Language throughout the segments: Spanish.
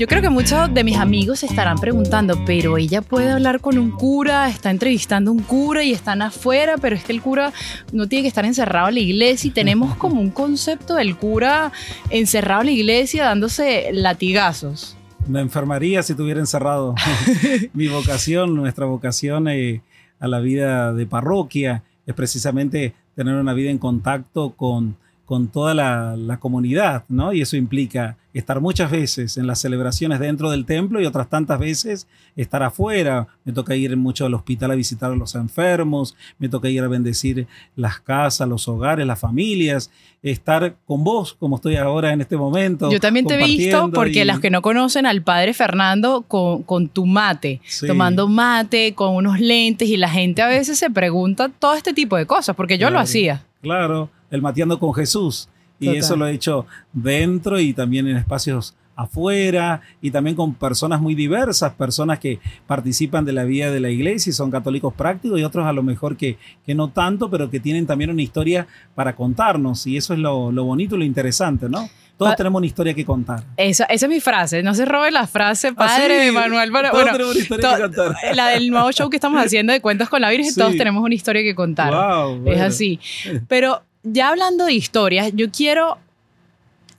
Yo creo que muchos de mis amigos se estarán preguntando, pero ella puede hablar con un cura, está entrevistando a un cura y están afuera, pero es que el cura no tiene que estar encerrado en la iglesia y tenemos como un concepto del cura encerrado en la iglesia dándose latigazos. Me enfermaría si estuviera encerrado. Mi vocación, nuestra vocación eh, a la vida de parroquia es precisamente tener una vida en contacto con, con toda la, la comunidad, ¿no? Y eso implica estar muchas veces en las celebraciones dentro del templo y otras tantas veces estar afuera. Me toca ir mucho al hospital a visitar a los enfermos, me toca ir a bendecir las casas, los hogares, las familias, estar con vos como estoy ahora en este momento. Yo también te he visto porque y- los que no conocen al padre Fernando con, con tu mate, Sí. tomando mate, con unos lentes y la gente a veces se pregunta todo este tipo de cosas, porque yo lo hacía. Claro, el mateando con Jesús. Y Total. eso lo he hecho dentro y también en espacios afuera y también con personas muy diversas, personas que participan de la vida de la iglesia y son católicos prácticos y otros a lo mejor que, que no tanto, pero que tienen también una historia para contarnos y eso es lo, lo bonito y lo interesante, ¿no? Todos Pa- tenemos una historia que contar. Esa, esa es mi frase, no se robe la frase padre Ah, de Manuel. Para, Todos bueno, tenemos una historia to- que contar. La del nuevo show que estamos haciendo de Cuentos con la Virgen, Sí. todos tenemos una historia que contar. Wow, Es así. Pero ya hablando de historias, yo quiero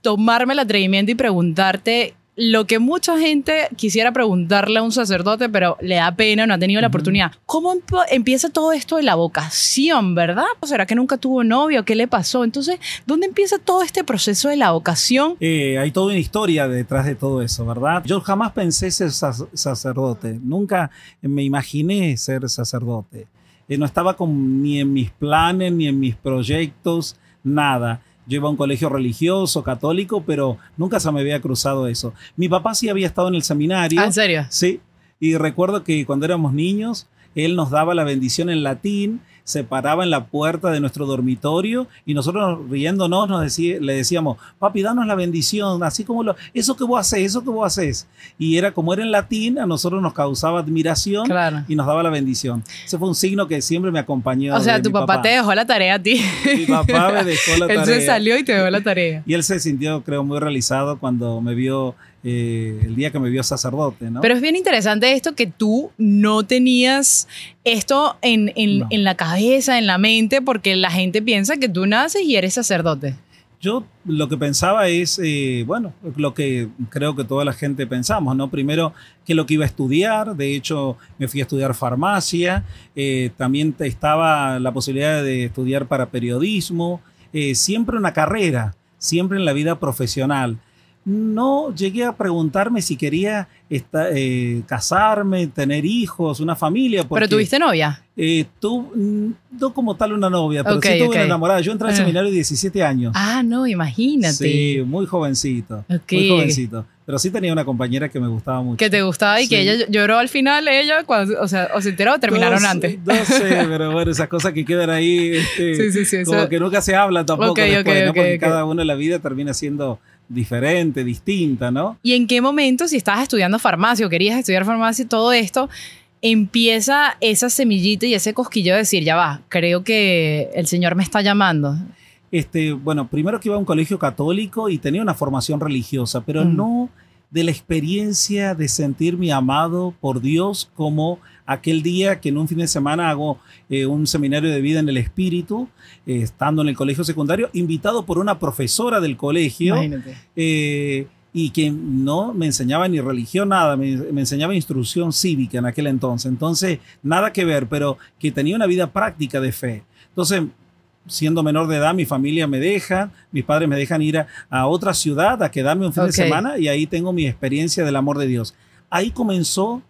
tomarme el atrevimiento y preguntarte lo que mucha gente quisiera preguntarle a un sacerdote, pero le da pena, no ha tenido la oportunidad. ¿Cómo emp- empieza todo esto de la vocación, verdad? ¿O será que nunca tuvo novio? ¿Qué le pasó? Entonces, ¿dónde empieza todo este proceso de la vocación? Eh, hay toda una historia detrás de todo eso, ¿verdad? Yo jamás pensé ser sac- sacerdote, nunca me imaginé ser sacerdote. Eh, no estaba con- ni en mis planes, ni en mis proyectos, nada. Yo iba a un colegio religioso, católico, pero nunca se me había cruzado eso. Mi papá sí había estado en el seminario. Ah, ¿En serio? Sí, y recuerdo que cuando éramos niños, él nos daba la bendición en latín, se paraba en la puerta de nuestro dormitorio y nosotros riéndonos nos decía, le decíamos, papi, danos la bendición, así como lo, eso que vos haces, eso que vos haces. Y era como era en latín, a nosotros nos causaba admiración Claro. y nos daba la bendición. Ese fue un signo que siempre me acompañó. O sea, tu mi papá, te dejó la tarea a ti. Mi papá me dejó la Él tarea. se salió y te dejó la tarea. Y él se sintió, creo, muy realizado cuando me vio, eh, el día que me vio sacerdote, ¿no? Pero es bien interesante esto que tú no tenías esto en, en- No. en la cabeza, en la mente, porque la gente piensa que tú naces y eres sacerdote. Yo lo que pensaba es, eh, bueno, lo que creo que toda la gente pensamos, ¿no? Primero, que lo que iba a estudiar, de hecho, me fui a estudiar farmacia, eh, también estaba la posibilidad de estudiar para periodismo, eh, siempre una carrera, siempre en la vida profesional. No llegué a preguntarme si quería esta- eh, casarme, tener hijos, una familia. porque- Pero tuviste novia. eh, tú, mm, no como tal una novia, pero sí tuve una enamorada. Yo entré al Ah. seminario de 17 años. Ah, no, imagínate. Sí, muy jovencito. Ok. Muy jovencito. Pero sí tenía una compañera que me gustaba mucho. Que te gustaba y que ella lloró al final, ella, cuando, o sea, o se enteró o terminaron No antes. No sé, pero bueno, esas cosas que quedan ahí, este, Sí, sí, eso- como que nunca se hablan tampoco después, ¿no? Porque cada uno en la vida termina siendo diferente, distinta, ¿no? ¿Y en qué momento, si estabas estudiando farmacia o querías estudiar farmacia y todo esto, empieza esa semillita y ese cosquillo de decir, ya va, creo que el Señor me está llamando? Este, bueno, primero que iba a un colegio católico y tenía una formación religiosa, pero Mm. no de la experiencia de sentirme amado por Dios como aquel día que en un fin de semana hago eh, un seminario de vida en el espíritu, eh, estando en el colegio secundario, invitado por una profesora del colegio Imagínate. eh, y que no me enseñaba ni religión, nada, me, me enseñaba instrucción cívica en aquel entonces. Entonces, nada que ver, pero que tenía una vida práctica de fe. Entonces, siendo menor de edad, mi familia me deja, mis padres me dejan ir a, a otra ciudad a quedarme un fin de semana y ahí tengo mi experiencia del amor de Dios. Ahí comenzó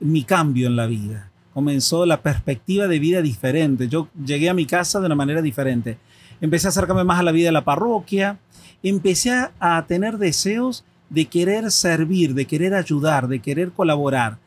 mi cambio en la vida. Comenzó la perspectiva de vida diferente. Yo llegué a mi casa de una manera diferente. empecé a acercarme más a la vida de la parroquia, empecé a tener deseos de querer servir, de querer ayudar, de querer colaborar.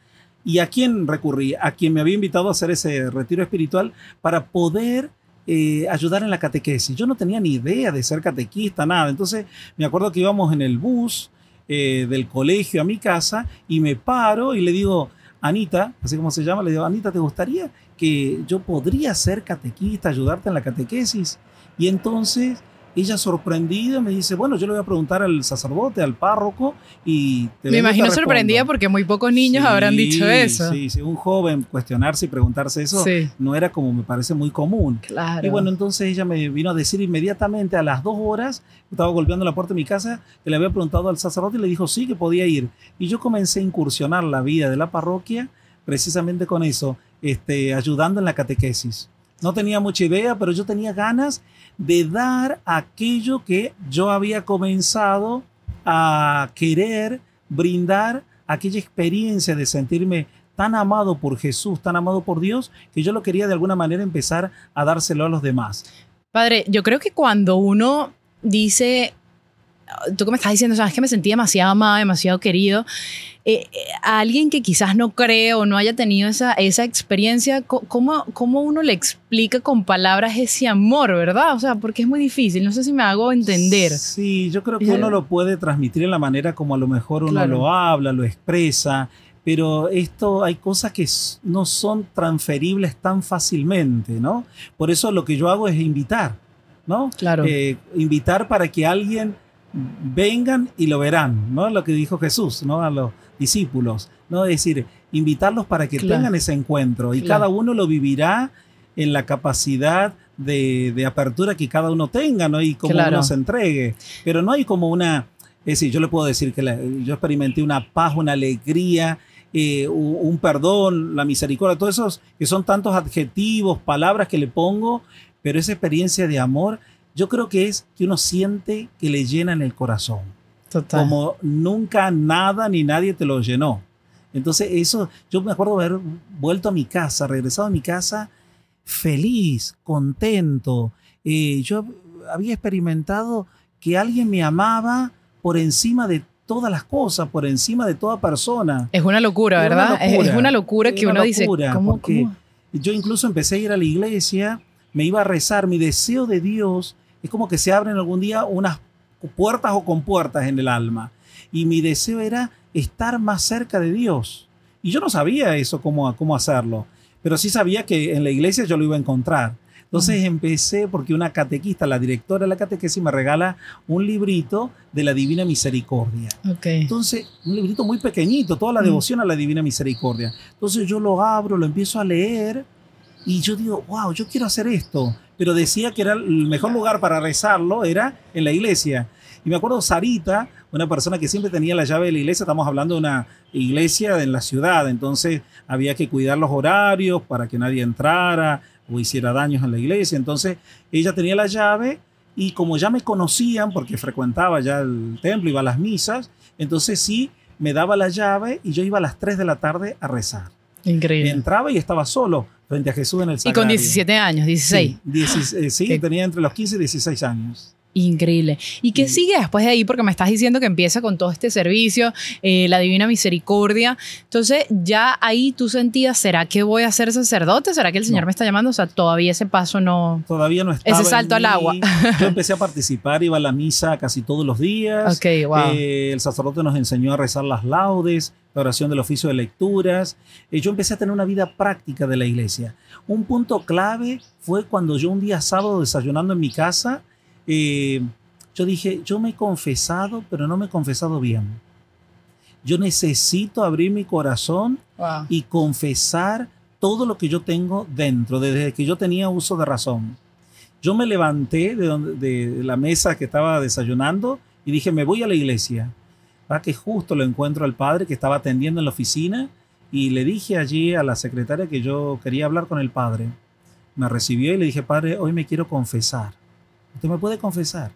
¿Y a quién recurrí? A quien me había invitado a hacer ese retiro espiritual para poder eh, ayudar en la catequesis. Yo no tenía ni idea de ser catequista, nada. Entonces me acuerdo que íbamos en el bus eh, del colegio a mi casa y me paro y le digo, Anita, así como se llama, le digo, Anita, ¿te gustaría que yo podría ser catequista, ayudarte en la catequesis? Y entonces ella sorprendida me dice, bueno, yo le voy a preguntar al sacerdote, al párroco y... me imagino sorprendida porque muy pocos niños habrán dicho eso. Sí, sí, un joven cuestionarse y preguntarse eso no era como me parece muy común. Claro. Y bueno, entonces ella me vino a decir inmediatamente a las dos horas, estaba golpeando la puerta de mi casa, que le había preguntado al sacerdote y le dijo sí, que podía ir. Y yo comencé a incursionar la vida de la parroquia precisamente con eso, este, ayudando en la catequesis. No tenía mucha idea, pero yo tenía ganas de dar aquello que yo había comenzado a querer brindar, aquella experiencia de sentirme tan amado por Jesús, tan amado por Dios, que yo lo quería de alguna manera empezar a dárselo a los demás. Padre, yo creo que cuando uno dice, tú que me estás diciendo, sabes que me sentí demasiado amado, demasiado querido, eh, eh, a alguien que quizás no cree o no haya tenido esa, esa experiencia, ¿cómo, ¿cómo uno le explica con palabras ese amor, verdad? O sea, porque es muy difícil, no sé si me hago entender. Sí, yo creo que uno lo puede transmitir en la manera como a lo mejor uno lo habla, lo expresa, pero esto hay cosas que no son transferibles tan fácilmente, ¿no? Por eso lo que yo hago es invitar, ¿no? Claro. Eh, invitar para que alguien vengan y lo verán, ¿no? Lo que dijo Jesús, ¿no? A los discípulos, ¿no? Es decir, invitarlos para que tengan ese encuentro y cada uno lo vivirá en la capacidad de, apertura que cada uno tenga, ¿no? Y como uno se entregue. Pero no hay como una, es decir, yo le puedo decir que yo experimenté una paz, una alegría, eh, un, perdón, la misericordia, todos esos que son tantos adjetivos, palabras que le pongo, pero esa experiencia de amor, yo creo que es que uno siente que le llena en el corazón. Como nunca nada ni nadie te lo llenó. Entonces eso, yo me acuerdo haber vuelto a mi casa, regresado a mi casa feliz, contento. Eh, yo había experimentado que alguien me amaba por encima de todas las cosas, por encima de toda persona. Es una locura, ¿verdad? es, una locura que uno dice, ¿cómo, Yo incluso empecé a ir a la iglesia, me iba a rezar, mi deseo de Dios es como que se abren algún día unas puertas o con puertas en el alma. Y mi deseo era estar más cerca de Dios. Y yo no sabía eso, cómo, cómo hacerlo, pero sí sabía que en la iglesia yo lo iba a encontrar. Entonces empecé porque una catequista, la directora de la catequesis, me regala un librito de la Divina Misericordia. Okay. Entonces, un librito muy pequeñito, toda la devoción a la Divina Misericordia. Entonces yo lo abro, lo empiezo a leer y yo digo, wow, yo quiero hacer esto pero decía que era el mejor lugar para rezarlo era en la iglesia. Y me acuerdo Sarita, una persona que siempre tenía la llave de la iglesia, estamos hablando de una iglesia en la ciudad, entonces había que cuidar los horarios para que nadie entrara o hiciera daños en la iglesia. Entonces ella tenía la llave y como ya me conocían, porque frecuentaba ya el templo, iba a las misas, entonces sí me daba la llave y yo iba a las 3 de la tarde a rezar. Increíble. Entraba y estaba solo frente a Jesús en el sagrario. Y con 17 años, 16. Sí, eh, tenía entre los 15 y 16 años. Increíble. ¿Y qué sigue después de ahí? Porque me estás diciendo que empieza con todo este servicio, eh, la Divina Misericordia. Entonces, ya ahí tú sentías, ¿será que voy a ser sacerdote? ¿Será que el Señor me está llamando? O sea, todavía ese paso no... Todavía no estaba Ese salto al agua. Yo empecé a participar, iba a la misa casi todos los días. Ok, wow. Eh, el sacerdote nos enseñó a rezar las laudes, la oración del oficio de lecturas. Eh, yo empecé a tener una vida práctica de la iglesia. Un punto clave fue cuando yo un día sábado desayunando en mi casa, eh, yo dije, yo me he confesado, pero no me he confesado bien. Yo necesito abrir mi corazón y confesar todo lo que yo tengo dentro, desde que yo tenía uso de razón. Yo me levanté de, de la mesa que estaba desayunando y dije, me voy a la iglesia. Para que justo lo encuentro al padre que estaba atendiendo en la oficina y le dije allí a la secretaria que yo quería hablar con el padre. Me recibió y le dije, padre, hoy me quiero confesar. ¿Usted me puede confesar?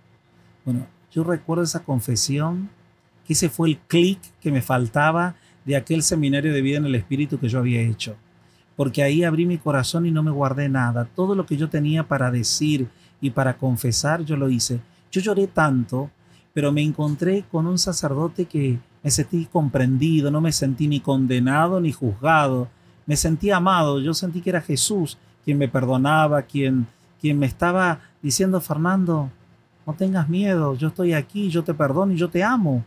Bueno, yo recuerdo esa confesión, que ese fue el clic que me faltaba de aquel seminario de vida en el Espíritu que yo había hecho. Porque ahí abrí mi corazón y no me guardé nada. Todo lo que yo tenía para decir y para confesar yo lo hice. Yo lloré tanto, pero me encontré con un sacerdote que me sentí comprendido, no me sentí ni condenado ni juzgado, me sentí amado, yo sentí que era Jesús quien me perdonaba, quien, quien me estaba diciendo, Fernando, no tengas miedo, yo estoy aquí, yo te perdono y yo te amo.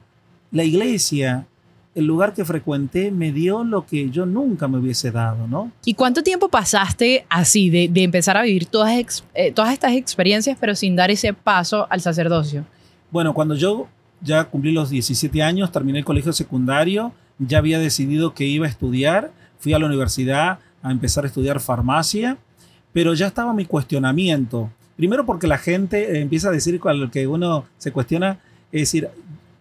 La iglesia, el lugar que frecuenté, me dio lo que yo nunca me hubiese dado, ¿no? ¿Y cuánto tiempo pasaste así, de, de empezar a vivir todas, eh, todas estas experiencias, pero sin dar ese paso al sacerdocio? Bueno, cuando yo ya cumplí los 17 años, terminé el colegio secundario, ya había decidido que iba a estudiar, fui a la universidad a empezar a estudiar farmacia, pero ya estaba mi cuestionamiento. Primero porque la gente empieza a decir lo que uno se cuestiona, es decir,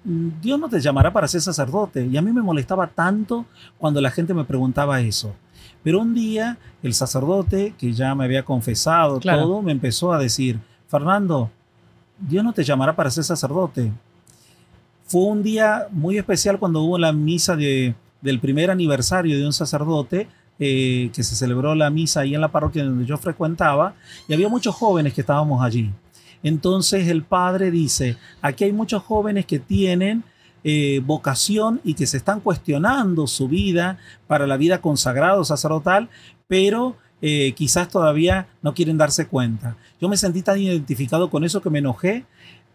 Dios no te llamará para ser sacerdote. Y a mí me molestaba tanto cuando la gente me preguntaba eso. Pero un día el sacerdote, que ya me había confesado todo, me empezó a decir, Fernando, Dios no te llamará para ser sacerdote. Fue un día muy especial cuando hubo la misa de, del primer aniversario de un sacerdote, eh, que se celebró la misa ahí en la parroquia donde yo frecuentaba, y había muchos jóvenes que estábamos allí. Entonces el padre dice, aquí hay muchos jóvenes que tienen eh, vocación y que se están cuestionando su vida para la vida consagrada sacerdotal, pero eh, quizás todavía no quieren darse cuenta. Yo me sentí tan identificado con eso que me enojé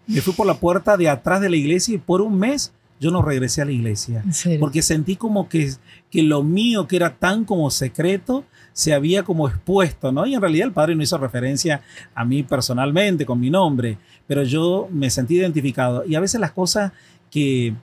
me fui por la puerta de atrás de la iglesia y por un mes yo no regresé a la iglesia. Porque sentí como que, que lo mío, que era tan como secreto, se había como expuesto, ¿no? Y en realidad el padre no hizo referencia a mí personalmente con mi nombre, pero yo me sentí identificado. Y a veces las cosas que,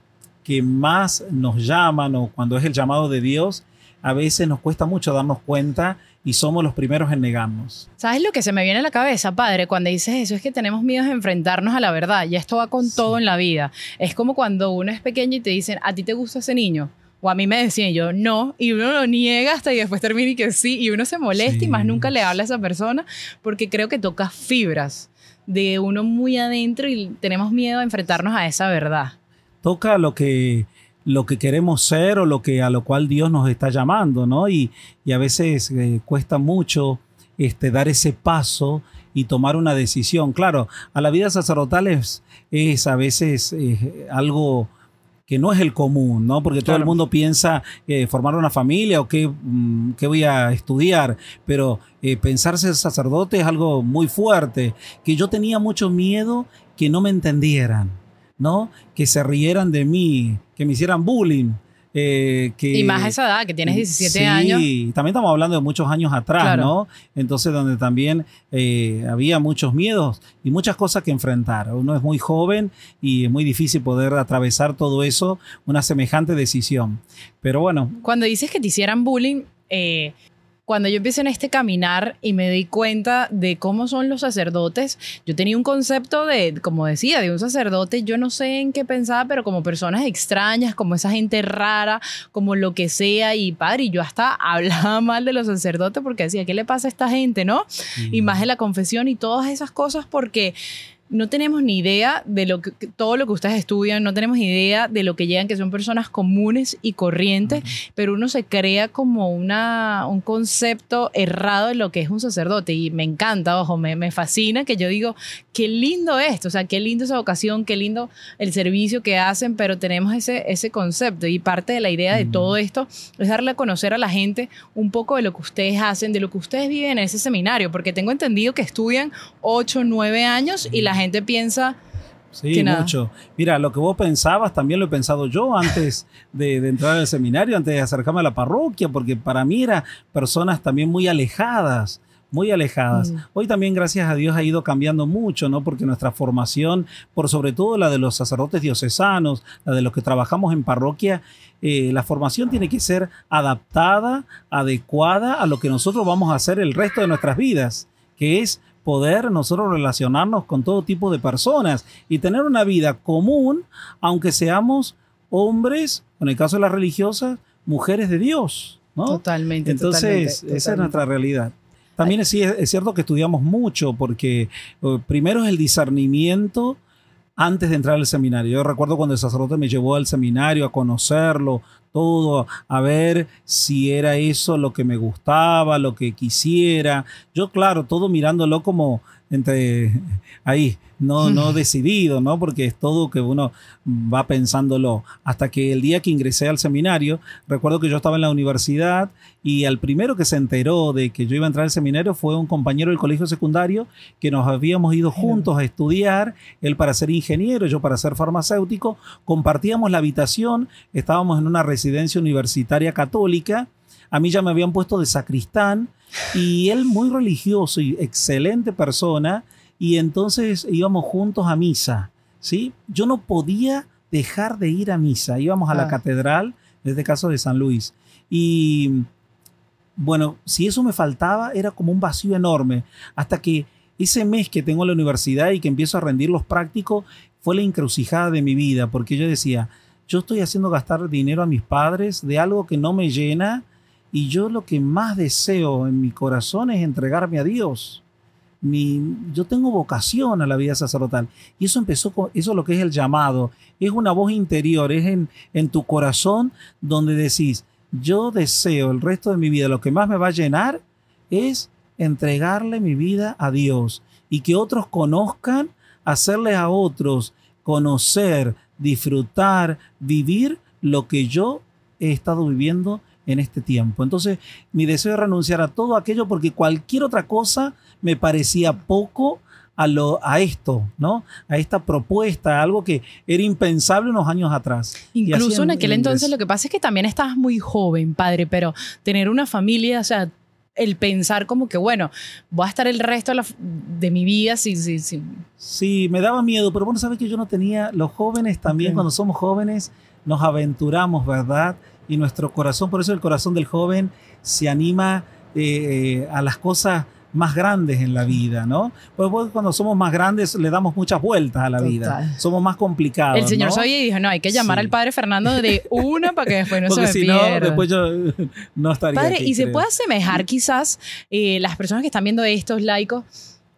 que más nos llaman o cuando es el llamado de Dios, a veces nos cuesta mucho darnos cuenta y somos los primeros en negarnos. ¿Sabes lo que se me viene a la cabeza, padre? Cuando dices eso es que tenemos miedo de enfrentarnos a la verdad y esto va con todo en la vida. Es como cuando uno es pequeño y te dicen, ¿a ti te gusta ese niño? O a mí me decían yo, no, y uno lo niega hasta y después termina y que sí, y uno se molesta y más nunca le habla a esa persona porque creo que toca fibras de uno muy adentro y tenemos miedo a enfrentarnos a esa verdad. Toca lo que lo que queremos ser o lo que a lo cual Dios nos está llamando, ¿no? Y, a veces eh, cuesta mucho este, dar ese paso y tomar una decisión. Claro, a la vida sacerdotal es, a veces eh, algo que no es el común, ¿no? Porque todo el mundo piensa eh, formar una familia o qué, mm, voy a estudiar, pero pensar ser sacerdote es algo muy fuerte, que yo tenía mucho miedo que no me entendieran. ¿No? Que se rieran de mí, que me hicieran bullying. Eh, que, y más a esa edad, que tienes 17 años. Sí, también estamos hablando de muchos años atrás, ¿no? Entonces, donde también eh, había muchos miedos y muchas cosas que enfrentar. Uno es muy joven y es muy difícil poder atravesar todo eso, una semejante decisión. Pero bueno. Cuando dices que te hicieran bullying, eh, cuando yo empecé en este caminar y me di cuenta de cómo son los sacerdotes, yo tenía un concepto de, como decía, de un sacerdote, yo no sé en qué pensaba, pero como personas extrañas, como esa gente rara, como lo que sea. Y padre, y yo hasta hablaba mal de los sacerdotes porque decía, ¿qué le pasa a esta gente, no? Y más de la confesión y todas esas cosas porque no tenemos ni idea de lo que, todo lo que ustedes estudian, no tenemos idea de lo que llegan, que son personas comunes y corrientes, pero uno se crea como una, un concepto errado de lo que es un sacerdote. Y me encanta, ojo, me, me fascina que yo digo, qué lindo esto, o sea, qué lindo esa vocación, qué lindo el servicio que hacen, pero tenemos ese, ese concepto. Y parte de la idea de todo esto es darle a conocer a la gente un poco de lo que ustedes hacen, de lo que ustedes viven en ese seminario, porque tengo entendido que estudian 8, 9 años y la gente piensa... Sí, mucho. Mira, lo que vos pensabas también lo he pensado yo antes de, entrar al seminario, antes de acercarme a la parroquia, porque para mí eran personas también muy alejadas muy alejadas. Mm. Hoy también, gracias a Dios, ha ido cambiando mucho, ¿no? Porque nuestra formación, por sobre todo la de los sacerdotes diocesanos, la de los que trabajamos en parroquia, eh, la formación tiene que ser adaptada, adecuada a lo que nosotros vamos a hacer el resto de nuestras vidas, que es poder nosotros relacionarnos con todo tipo de personas y tener una vida común, aunque seamos hombres, en el caso de las religiosas, mujeres de Dios. ¿no? Totalmente. Entonces, esa es nuestra realidad. También es, es, cierto que estudiamos mucho porque eh, primero es el discernimiento antes de entrar al seminario. Yo recuerdo cuando el sacerdote me llevó al seminario a conocerlo, todo, a ver si era eso lo que me gustaba, lo que quisiera. Yo, claro, todo mirándolo como entre ahí, no, no decidido, ¿no? Porque es todo que uno va pensándolo. Hasta que el día que ingresé al seminario, recuerdo que yo estaba en la universidad y al primero que se enteró de que yo iba a entrar al seminario fue un compañero del colegio secundario que nos habíamos ido juntos a estudiar, él para ser ingeniero, yo para ser farmacéutico, compartíamos la habitación, estábamos en una residencia universitaria católica, a mí ya me habían puesto de sacristán y él muy religioso y excelente persona y entonces íbamos juntos a misa, ¿sí? Yo no podía dejar de ir a misa, íbamos a la Ah. catedral, en este caso de San Luis, y bueno, si eso me faltaba era como un vacío enorme, hasta que ese mes que tengo en la universidad y que empiezo a rendir los prácticos fue la encrucijada de mi vida, porque yo decía, yo estoy haciendo gastar dinero a mis padres de algo que no me llena y yo lo que más deseo en mi corazón es entregarme a Dios. Mi, yo tengo vocación a la vida sacerdotal y eso empezó con eso es lo que es el llamado es una voz interior es en, en tu corazón donde decís yo deseo el resto de mi vida lo que más me va a llenar es entregarle mi vida a Dios y que otros conozcan hacerle a otros conocer disfrutar vivir lo que yo he estado viviendo en este tiempo. Entonces, mi deseo es renunciar a todo aquello porque cualquier otra cosa me parecía poco a, lo, a esto, ¿no? A esta propuesta, algo que era impensable unos años atrás. Incluso en aquel ingresé. entonces lo que pasa es que también estabas muy joven, padre, pero tener una familia, o sea, el pensar como que, bueno, voy a estar el resto de, la- de mi vida sin... sin- sin- Sí, me daba miedo, pero bueno, sabes que yo no tenía, los jóvenes también, cuando somos jóvenes, nos aventuramos, ¿verdad? Y nuestro corazón, por eso el corazón del joven se anima eh, eh, a las cosas más grandes en la vida, ¿no? Pues cuando somos más grandes le damos muchas vueltas a la vida, Total. somos más complicados. el señor ¿no? Soy dijo, no, hay que llamar Sí. al padre Fernando de una para que después no Porque se me si no, pierda. después yo no estaría Padre, aquí, y se creo. puede asemejar quizás eh, las personas que están viendo estos laicos,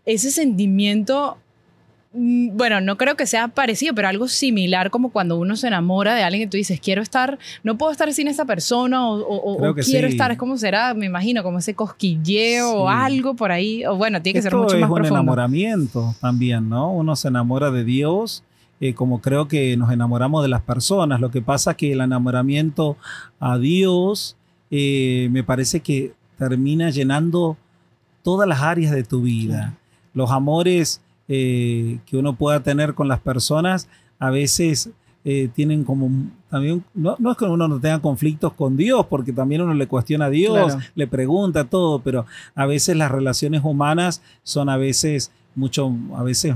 ese sentimiento, bueno, no creo que sea parecido, pero algo similar como cuando uno se enamora de alguien y tú dices, quiero estar, no puedo estar sin esta persona o, quiero sí. estar, es como será, me imagino, como ese cosquilleo o algo por ahí, o bueno, tiene que ser mucho es más un profundo. enamoramiento también, ¿no? Uno se enamora de Dios, eh, como creo que nos enamoramos de las personas. Lo que pasa es que el enamoramiento a Dios eh, me parece que termina llenando todas las áreas de tu vida. Los amores eh, que uno pueda tener con las personas a veces eh, tienen como también, no, no es que uno no tenga conflictos con Dios, porque también uno le cuestiona a Dios, Claro. le pregunta todo, pero a veces las relaciones humanas son a veces mucho, a veces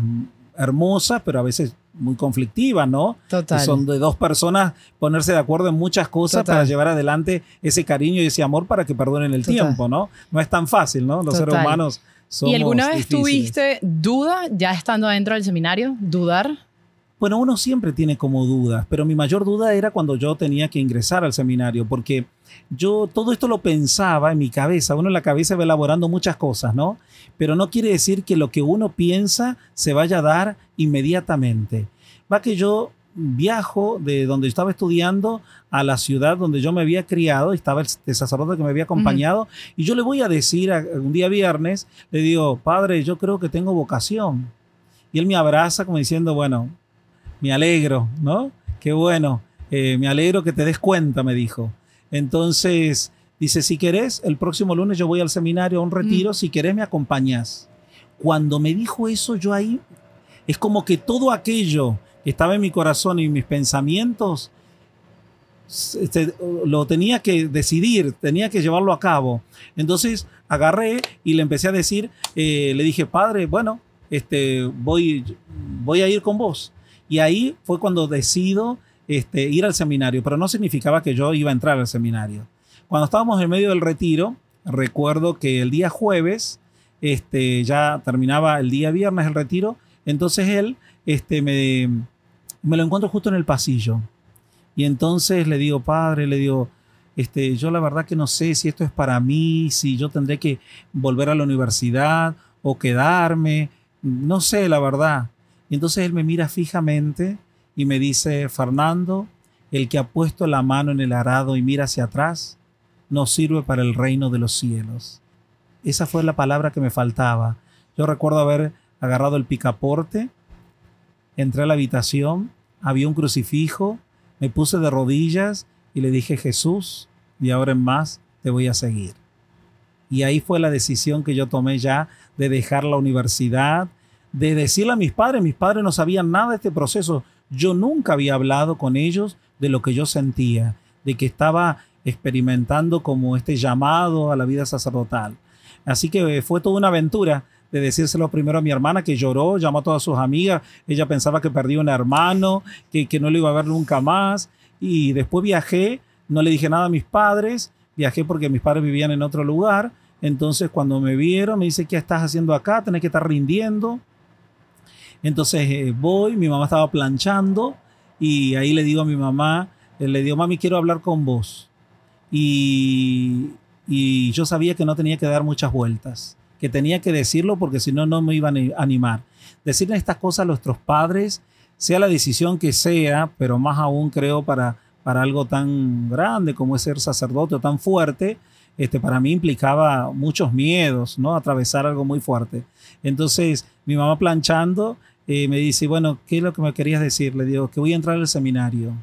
hermosas, pero a veces muy conflictivas, ¿no? Total. Que son de dos personas ponerse de acuerdo en muchas cosas Total. para llevar adelante ese cariño y ese amor para que perdonen el Total. tiempo, ¿no? No es tan fácil, ¿no? Los seres humanos somos ¿Y alguna vez difíciles. tuviste duda ya estando adentro del seminario? ¿Dudar? Bueno, uno siempre tiene como dudas, pero mi mayor duda era cuando yo tenía que ingresar al seminario, porque yo todo esto lo pensaba en mi cabeza, uno en la cabeza va elaborando muchas cosas, ¿no? Pero no quiere decir que lo que uno piensa se vaya a dar inmediatamente. Va que yo viajo de donde estaba estudiando a la ciudad donde yo me había criado, estaba el, sacerdote que me había acompañado, y yo le voy a decir a- un día viernes, le digo, padre, yo creo que tengo vocación. Y él me abraza como diciendo, bueno, me alegro, ¿no? Qué bueno, eh, me alegro que te des cuenta, me dijo. Entonces, dice, si querés, el próximo lunes yo voy al seminario a un retiro, si querés me acompañás. Cuando me dijo eso, yo ahí, es como que todo aquello que estaba en mi corazón y mis pensamientos, este, lo tenía que decidir, tenía que llevarlo a cabo. Entonces agarré y le empecé a decir, eh, le dije, padre, bueno, este, voy, voy a ir con vos. Y ahí fue cuando decido este, ir al seminario, pero no significaba que yo iba a entrar al seminario. Cuando estábamos en medio del retiro, recuerdo que el día jueves, este, ya terminaba el día viernes el retiro, entonces él este, me, me lo encuentro justo en el pasillo. Y entonces le digo, padre, le digo, este, yo la verdad que no sé si esto es para mí, si yo tendré que volver a la universidad o quedarme, no sé la verdad. Y entonces él me mira fijamente y me dice, Fernando, el que ha puesto la mano en el arado y mira hacia atrás, no sirve para el reino de los cielos. Esa fue la palabra que me faltaba. Yo recuerdo haber agarrado el picaporte, entré a la habitación, había un crucifijo, me puse de rodillas y le dije, Jesús, de ahora en más te voy a seguir. Y ahí fue la decisión que yo tomé ya de dejar la universidad, de decirle a mis padres, mis padres no sabían nada de este proceso. Yo nunca había hablado con ellos de lo que yo sentía, de que estaba experimentando como este llamado a la vida sacerdotal. Así que fue toda una aventura de decírselo primero a mi hermana que lloró, llamó a todas sus amigas, ella pensaba que perdía un hermano, que, que no lo iba a ver nunca más, y después viajé, no le dije nada a mis padres, viajé porque mis padres vivían en otro lugar, entonces cuando me vieron me dice, ¿qué estás haciendo acá? Tenés que estar rindiendo. Entonces eh, voy, mi mamá estaba planchando y ahí le digo a mi mamá, eh, le digo, mami, quiero hablar con vos. Y, y yo sabía que no tenía que dar muchas vueltas que tenía que decirlo porque si no, no me iban a animar. Decir estas cosas a nuestros padres, sea la decisión que sea, pero más aún creo para, para algo tan grande como es ser sacerdote o tan fuerte, este, para mí implicaba muchos miedos, ¿no? Atravesar algo muy fuerte. Entonces, mi mamá planchando eh, me dice, bueno, ¿qué es lo que me querías decir? Le digo, que voy a entrar al seminario.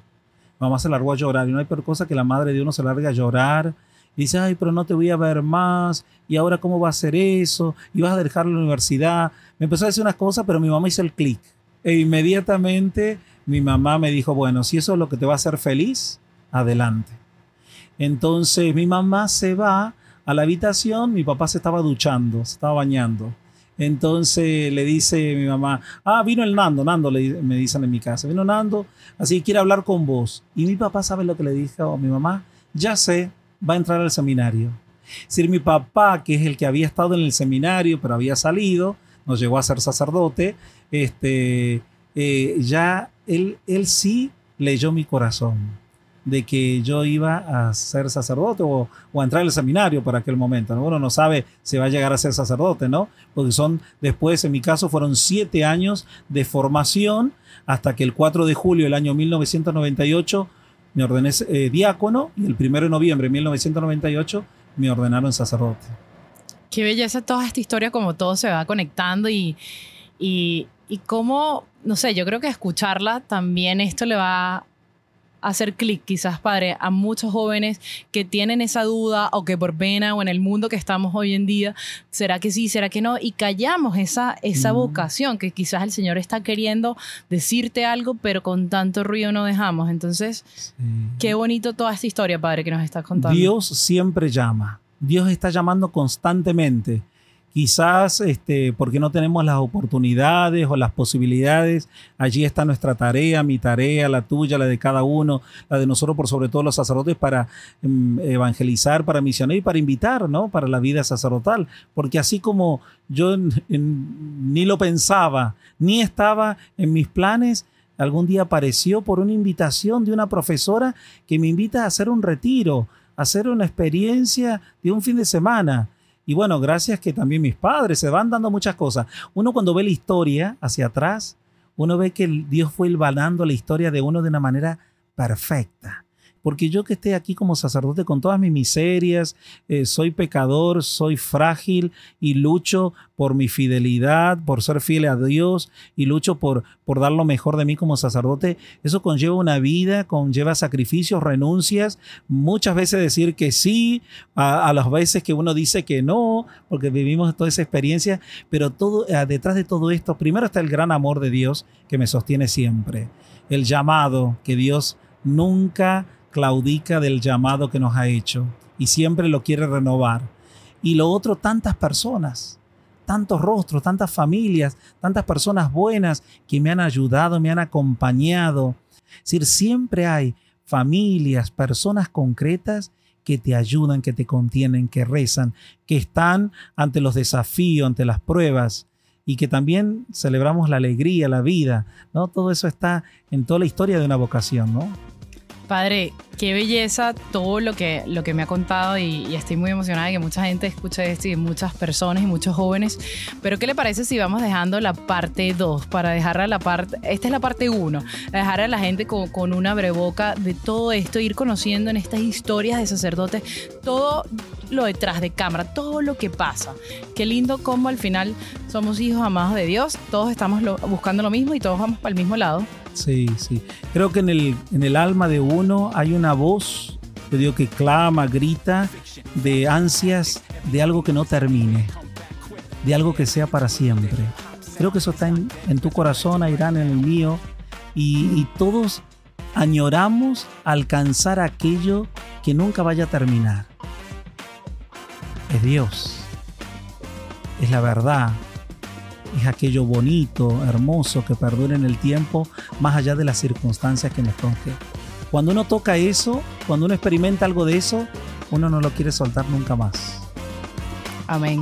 Mamá se largó a llorar y no hay peor cosa que la madre de uno se larga a llorar dice, ay, pero no te voy a ver más, y ahora cómo va a ser eso, y vas a dejar la universidad. Me empezó a decir unas cosas, pero mi mamá hizo el clic. E inmediatamente mi mamá me dijo, bueno, si eso es lo que te va a hacer feliz, adelante. Entonces mi mamá se va a la habitación, mi papá se estaba duchando, se estaba bañando. Entonces le dice mi mamá, ah, vino el Nando, Nando le, me dicen en mi casa, vino Nando, así que quiere hablar con vos. Y mi papá sabe lo que le dijo a mi mamá, ya sé, va a entrar al seminario. Es decir, mi papá, que es el que había estado en el seminario, pero había salido, nos llegó a ser sacerdote, este, eh, ya él, él sí leyó mi corazón de que yo iba a ser sacerdote o, a entrar al seminario por aquel momento. Uno no sabe si va a llegar a ser sacerdote, ¿no? Porque son, después, en mi caso, fueron siete años de formación hasta que el 4 de julio del año 1998 me ordené eh, diácono y el 1 de noviembre de 1998 me ordenaron sacerdote. Qué belleza toda esta historia, como todo se va conectando y, y, y cómo, no sé, yo creo que escucharla también esto le va hacer clic quizás, padre, a muchos jóvenes que tienen esa duda o que por pena o en el mundo que estamos hoy en día, ¿será que sí, será que no? Y callamos esa, esa vocación que quizás el Señor está queriendo decirte algo, pero con tanto ruido no dejamos. Entonces, qué bonito toda esta historia, padre, que nos estás contando. Dios siempre llama. Dios está llamando constantemente quizás este, porque no tenemos las oportunidades o las posibilidades. Allí está nuestra tarea, mi tarea, la tuya, la de cada uno, la de nosotros por sobre todo los sacerdotes para mm, evangelizar, para misionar y para invitar, ¿no? Para la vida sacerdotal. Porque así como yo ni lo pensaba, ni estaba en mis planes, algún día apareció por una invitación de una profesora que me invita a hacer un retiro, a hacer una experiencia de un fin de semana. Y bueno, gracias que también mis padres se van dando muchas cosas. Uno cuando ve la historia hacia atrás, uno ve que Dios fue ilvanando la historia de uno de una manera perfecta porque yo que esté aquí como sacerdote con todas mis miserias, eh, soy pecador, soy frágil y lucho por mi fidelidad, por ser fiel a Dios y lucho por, por dar lo mejor de mí como sacerdote, eso conlleva una vida, conlleva sacrificios, renuncias, muchas veces decir que sí, a, las veces que uno dice que no, porque vivimos toda esa experiencia, pero todo, eh, detrás de todo esto, primero está el gran amor de Dios que me sostiene siempre, el llamado que Dios nunca claudica del llamado que nos ha hecho y siempre lo quiere renovar. Y lo otro, tantas personas, tantos rostros, tantas familias, tantas personas buenas que me han ayudado, me han acompañado. Es decir, siempre hay familias, personas concretas que te ayudan, que te contienen, que rezan, que están ante los desafíos, ante las pruebas y que también celebramos la alegría, la vida, ¿no? Todo eso está en toda la historia de una vocación, ¿no? Padre, qué belleza todo lo que, lo que me ha contado y, estoy muy emocionada de que mucha gente escuche esto y muchas personas y muchos jóvenes. Pero ¿qué le parece si vamos dejando la parte 2 para dejar a la parte, esta es la parte 1, dejar a la gente con, con una breboca de todo esto, ir conociendo en estas historias de sacerdotes todo lo detrás de cámara, todo lo que pasa. Qué lindo cómo al final somos hijos amados de Dios, todos estamos buscando lo mismo y todos vamos para el mismo lado. Sí, sí. Creo que en el, en el alma de uno hay una voz, te digo, que clama, grita, de ansias de algo que no termine, de algo que sea para siempre. Creo que eso está en, tu corazón, Irán, en el mío, y todos añoramos alcanzar aquello que nunca vaya a terminar. Es Dios, es la verdad, es aquello bonito, hermoso, que perdura en el tiempo, más allá de las circunstancias que nos toque. Cuando uno toca eso, cuando uno experimenta algo de eso, uno no lo quiere soltar nunca más. Amén.